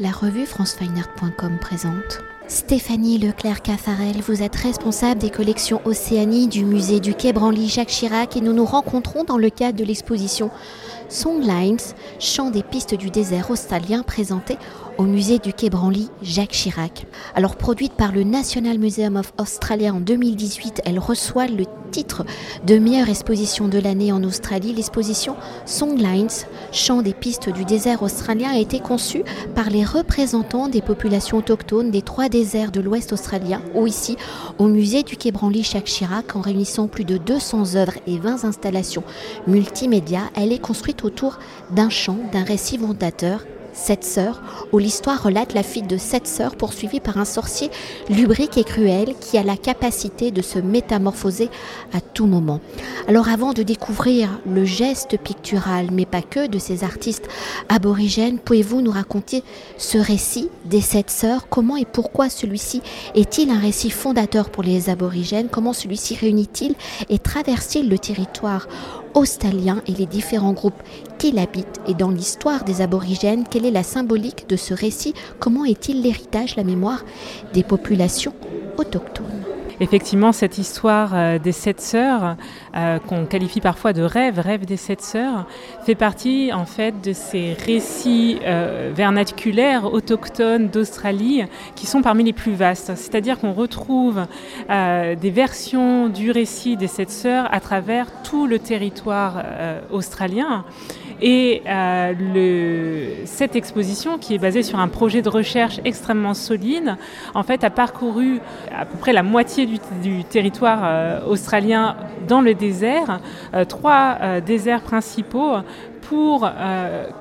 La revue francefineart.com présente. Stéphanie Leclerc-Caffarel, vous êtes responsable des collections Océanie du musée du Quai Branly Jacques Chirac et nous nous rencontrons dans le cadre de l'exposition Songlines, chant des pistes du désert australien présenté au musée du Quai Branly Jacques Chirac. Alors produite par le National Museum of Australia en 2018, elle reçoit le titre de meilleure exposition de l'année en Australie. L'exposition Songlines, chant des pistes du désert australien, a été conçue par les représentants des populations autochtones des trois déserts de l'Ouest australien, ou ici au musée du Quai Branly Jacques Chirac, en réunissant plus de 200 œuvres et 20 installations multimédia. Elle est construite autour d'un chant, d'un récit fondateur Sept sœurs, où l'histoire relate la fuite de sept sœurs poursuivies par un sorcier lubrique et cruel qui a la capacité de se métamorphoser à moment. Alors avant de découvrir le geste pictural, mais pas que, de ces artistes aborigènes, pouvez-vous nous raconter ce récit des sept sœurs? Comment et pourquoi celui-ci est-il un récit fondateur pour les aborigènes? Comment celui-ci réunit-il et traverse-t-il le territoire australien et les différents groupes qui l'habitent? Et dans l'histoire des aborigènes, quelle est la symbolique de ce récit? Comment est-il l'héritage, la mémoire des populations autochtones? Effectivement, cette histoire euh, des sept sœurs, euh, qu'on qualifie parfois de rêve, rêve des sept sœurs, fait partie en fait de ces récits euh, vernaculaires autochtones d'Australie qui sont parmi les plus vastes. C'est-à-dire qu'on retrouve des versions du récit des sept sœurs à travers tout le territoire australien. Et euh, cette exposition, qui est basée sur un projet de recherche extrêmement solide, en fait, a parcouru à peu près la moitié du, territoire euh, australien dans le désert, euh, trois déserts principaux, pour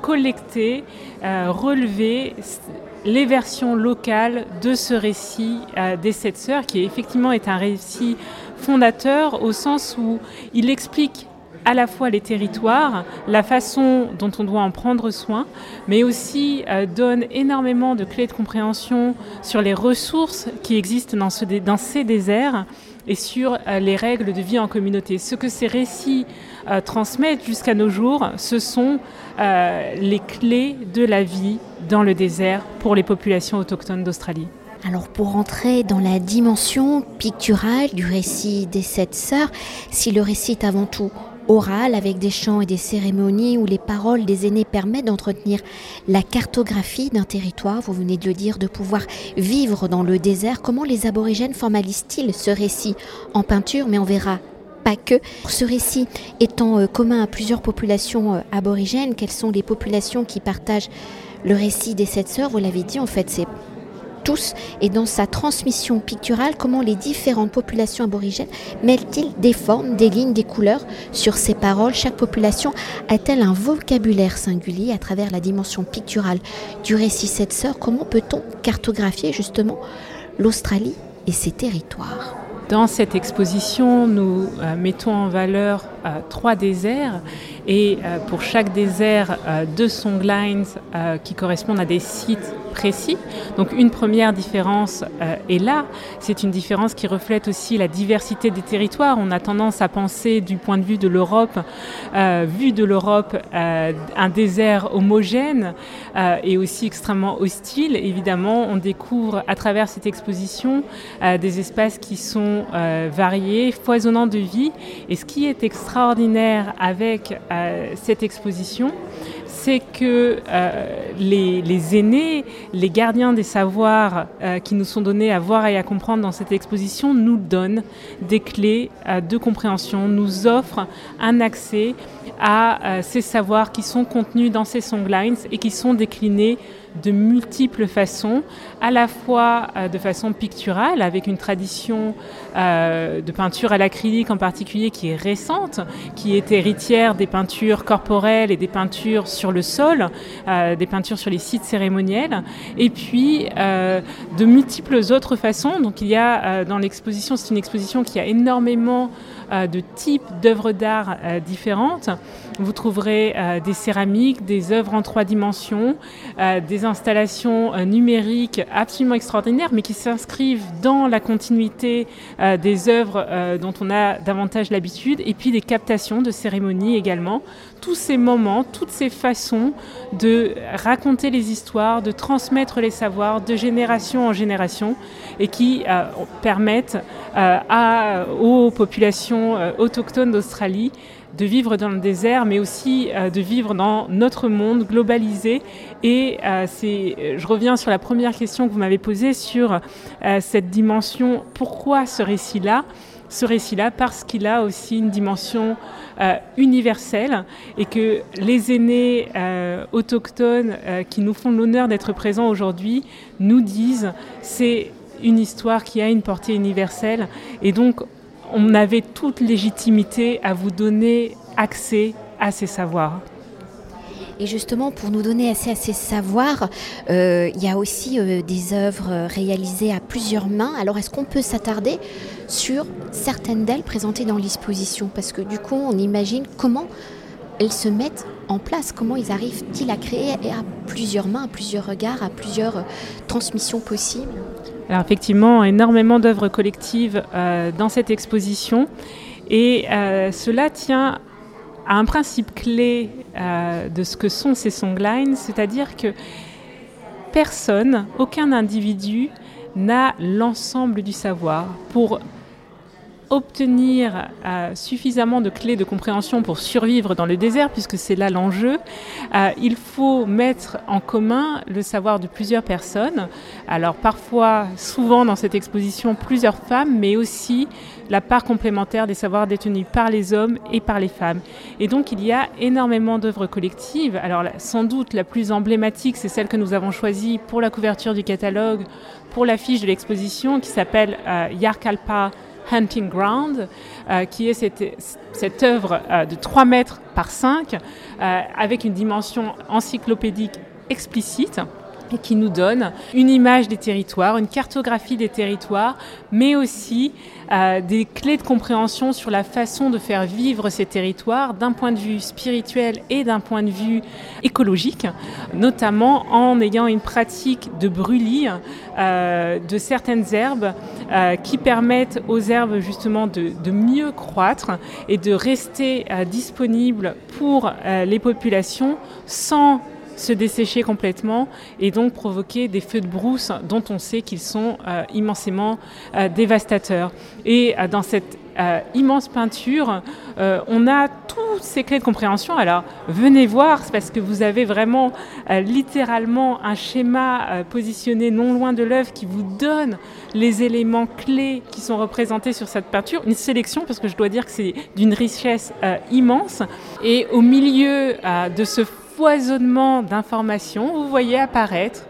collecter, relever les versions locales de ce récit des sept sœurs, qui effectivement est un récit fondateur au sens où il explique à la fois les territoires, la façon dont on doit en prendre soin, mais aussi euh, donne énormément de clés de compréhension sur les ressources qui existent dans, ce, dans ces déserts et sur euh, les règles de vie en communauté. Ce que ces récits euh, transmettent jusqu'à nos jours, ce sont les clés de la vie dans le désert pour les populations autochtones d'Australie. Alors pour entrer dans la dimension picturale du récit des sept sœurs, si le récit est avant tout oral avec des chants et des cérémonies où les paroles des aînés permettent d'entretenir la cartographie d'un territoire, vous venez de le dire, de pouvoir vivre dans le désert. Comment les aborigènes formalisent-ils ce récit en peinture? Mais on verra pas que. Ce récit étant euh, commun à plusieurs populations euh, aborigènes, quelles sont les populations qui partagent le récit des sept sœurs? Vous l'avez dit, en fait, c'est et dans sa transmission picturale, comment les différentes populations aborigènes mêlent-ils des formes, des lignes, des couleurs sur ces paroles? Chaque population a-t-elle un vocabulaire singulier à travers la dimension picturale du récit? Sept Sœurs Comment peut-on cartographier justement l'Australie et ses territoires? Dans cette exposition, nous euh, mettons en valeur euh, trois déserts et euh, pour chaque désert, euh, deux songlines qui correspondent à des sites précis. Donc une première différence est là, c'est une différence qui reflète aussi la diversité des territoires. On a tendance à penser du point de vue de l'Europe, vu de l'Europe, un désert homogène et aussi extrêmement hostile. Évidemment, on découvre à travers cette exposition des espaces qui sont variés, foisonnants de vie. Et ce qui est extraordinaire avec cette exposition, c'est que euh, les, aînés, les gardiens des savoirs euh, qui nous sont donnés à voir et à comprendre dans cette exposition nous donnent des clés euh, de compréhension, nous offrent un accès à ces savoirs qui sont contenus dans ces songlines et qui sont déclinés de multiples façons, à la fois euh, de façon picturale, avec une tradition euh, de peinture à l'acrylique en particulier qui est récente, qui est héritière des peintures corporelles et des peintures sur le sol, euh, des peintures sur les sites cérémoniels, et puis de multiples autres façons. Donc il y a dans l'exposition, c'est une exposition qui a énormément de types d'œuvres d'art différentes. Vous trouverez des céramiques, des œuvres en trois dimensions, des installations euh, numériques absolument extraordinaires, mais qui s'inscrivent dans la continuité euh, des œuvres euh, dont on a davantage l'habitude, et puis des captations de cérémonies également. tous ces moments, toutes ces façons de raconter les histoires, de transmettre les savoirs de génération en génération et qui permettent aux populations autochtones d'Australie de vivre dans le désert, mais aussi de vivre dans notre monde globalisé. Et je reviens sur la première question que vous m'avez posée sur cette dimension, pourquoi ce récit-là? Ce récit-là parce qu'il a aussi une dimension euh, universelle et que les aînés euh, autochtones euh, qui nous font l'honneur d'être présents aujourd'hui nous disent c'est une histoire qui a une portée universelle et donc on avait toute légitimité à vous donner accès à ces savoirs. Et justement, pour nous donner assez à ces savoirs, il y a aussi des œuvres réalisées à plusieurs mains. Alors, est-ce qu'on peut s'attarder sur certaines d'elles présentées dans l'exposition, parce que du coup, on imagine comment elles se mettent en place, comment ils arrivent-ils à créer à plusieurs mains, à plusieurs regards, à plusieurs euh, transmissions possibles. Alors effectivement, énormément d'œuvres collectives euh, dans cette exposition, et euh, cela tient à un principe clé de ce que sont ces songlines, c'est-à-dire que personne, aucun individu n'a l'ensemble du savoir pour obtenir euh, suffisamment de clés de compréhension pour survivre dans le désert, puisque c'est là l'enjeu, euh, il faut mettre en commun le savoir de plusieurs personnes. Alors parfois, souvent dans cette exposition, plusieurs femmes, mais aussi la part complémentaire des savoirs détenus par les hommes et par les femmes. Et donc il y a énormément d'œuvres collectives. Alors sans doute la plus emblématique, c'est celle que nous avons choisie pour la couverture du catalogue, pour l'affiche de l'exposition, qui s'appelle euh, Yarkalpa Hunting Ground, euh, qui est cette, œuvre euh, de 3 mètres par 5, euh, avec une dimension encyclopédique explicite et qui nous donne une image des territoires, une cartographie des territoires, mais aussi euh, des clés de compréhension sur la façon de faire vivre ces territoires d'un point de vue spirituel et d'un point de vue écologique, notamment en ayant une pratique de brûlis euh, de certaines herbes euh, qui permettent aux herbes justement de, de mieux croître et de rester disponibles pour les populations sans se dessécher complètement et donc provoquer des feux de brousse dont on sait qu'ils sont euh, immensément euh, dévastateurs. Et euh, dans cette immense peinture, on a toutes ces clés de compréhension. Alors venez voir, parce que vous avez vraiment littéralement un schéma positionné non loin de l'œuvre qui vous donne les éléments clés qui sont représentés sur cette peinture. Une sélection, parce que je dois dire que c'est d'une richesse immense. Et au milieu de ce d'informations, vous voyez apparaître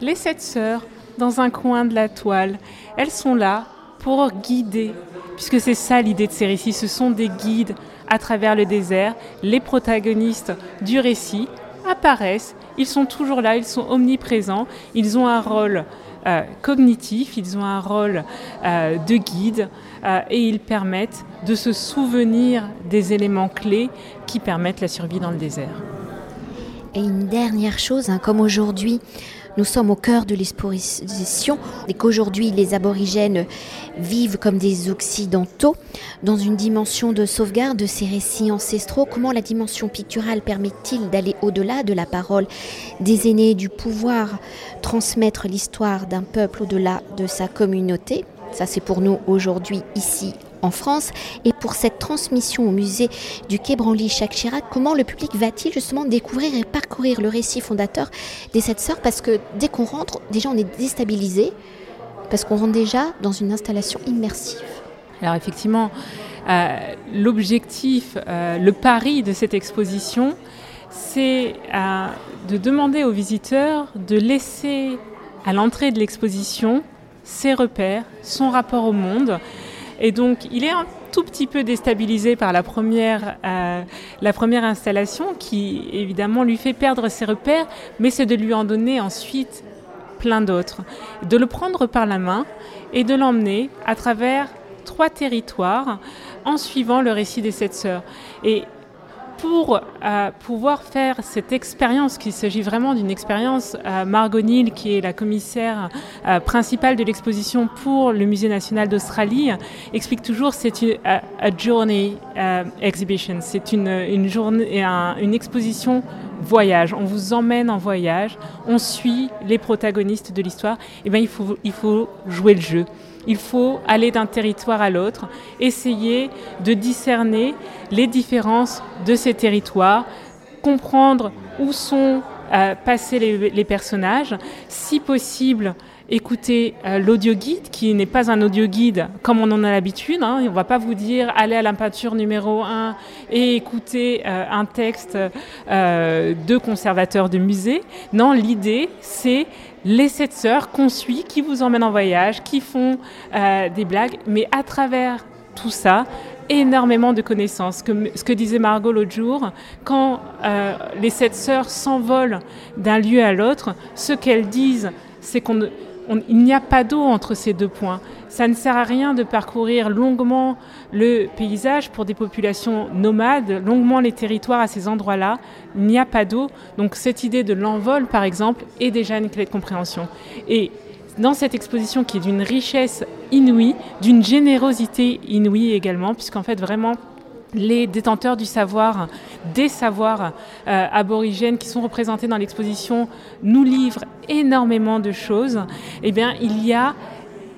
les sept sœurs dans un coin de la toile. Elles sont là pour guider, puisque c'est ça l'idée de ces récits, ce sont des guides à travers le désert. Les protagonistes du récit apparaissent, ils sont toujours là, ils sont omniprésents, ils ont un rôle euh, cognitif, ils ont un rôle euh, de guide euh, et ils permettent de se souvenir des éléments clés qui permettent la survie dans le désert. Et une dernière chose, hein, comme aujourd'hui, nous sommes au cœur de l'exposition et qu'aujourd'hui les aborigènes vivent comme des occidentaux dans une dimension de sauvegarde de ces récits ancestraux. Comment la dimension picturale permet-il d'aller au-delà de la parole des aînés, du pouvoir transmettre l'histoire d'un peuple au-delà de sa communauté? Ça, c'est pour nous aujourd'hui ici en France. Et pour cette transmission au musée du Quai Branly Jacques comment le public va-t-il justement découvrir et parcourir le récit fondateur des sept sœurs? Parce que dès qu'on rentre, déjà on est déstabilisé, parce qu'on rentre déjà dans une installation immersive. Alors effectivement, euh, l'objectif, euh, le pari de cette exposition, c'est euh, de demander aux visiteurs de laisser à l'entrée de l'exposition ses repères, son rapport au monde. Et donc, il est un tout petit peu déstabilisé par la première, euh, la première installation qui, évidemment, lui fait perdre ses repères, mais c'est de lui en donner ensuite plein d'autres. De le prendre par la main et de l'emmener à travers trois territoires en suivant le récit des sept sœurs. Pour euh, pouvoir faire cette expérience, qu'il s'agit vraiment d'une expérience, euh, Margot Neal, qui est la commissaire euh, principale de l'exposition pour le Musée national d'Australie, explique toujours c'est une a, journey exhibition, c'est une, journée, une exposition voyage. On vous emmène en voyage, on suit les protagonistes de l'histoire. Et eh bien il faut jouer le jeu. Il faut aller d'un territoire à l'autre, essayer de discerner les différences de ces territoires, comprendre où sont euh, passés les, personnages, si possible écouter euh, l'audio guide, qui n'est pas un audio guide comme on en a l'habitude. Hein. On ne va pas vous dire allez à la peinture numéro 1 et écoutez euh, un texte de conservateur de musée. Non, l'idée, c'est les sept sœurs qu'on suit, qui vous emmènent en voyage, qui font euh, des blagues, mais à travers tout ça, énormément de connaissances. ce que disait Margot l'autre jour, quand euh, les sept sœurs s'envolent d'un lieu à l'autre, ce qu'elles disent, c'est qu'on il n'y a pas d'eau entre ces deux points. Ça ne sert à rien de parcourir longuement le paysage pour des populations nomades, longuement les territoires à ces endroits-là. Il n'y a pas d'eau. Donc cette idée de l'envol, par exemple, est déjà une clé de compréhension. Et dans cette exposition qui est d'une richesse inouïe, d'une générosité inouïe également, puisqu'en fait vraiment les détenteurs du savoir, des savoirs euh, aborigènes qui sont représentés dans l'exposition nous livrent énormément de choses, eh bien, il y a,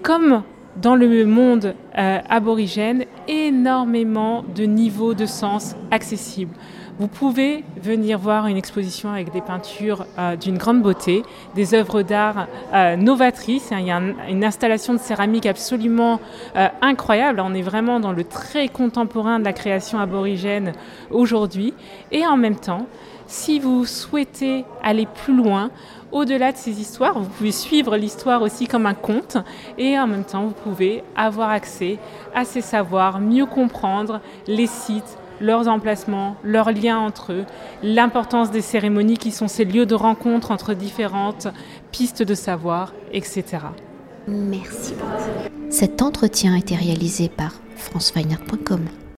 comme dans le monde euh, aborigène, énormément de niveaux de sens accessibles. Vous pouvez venir voir une exposition avec des peintures euh, d'une grande beauté, des œuvres d'art euh, novatrices. Il y a une installation de céramique absolument incroyable. On est vraiment dans le très contemporain de la création aborigène aujourd'hui. Et en même temps, si vous souhaitez aller plus loin, au-delà de ces histoires, vous pouvez suivre l'histoire aussi comme un conte et en même temps, vous pouvez avoir accès à ces savoirs, mieux comprendre les sites, leurs emplacements, leurs liens entre eux, l'importance des cérémonies qui sont ces lieux de rencontre entre différentes pistes de savoir, etc. Merci beaucoup. Cet entretien a été réalisé par franceweiner.com.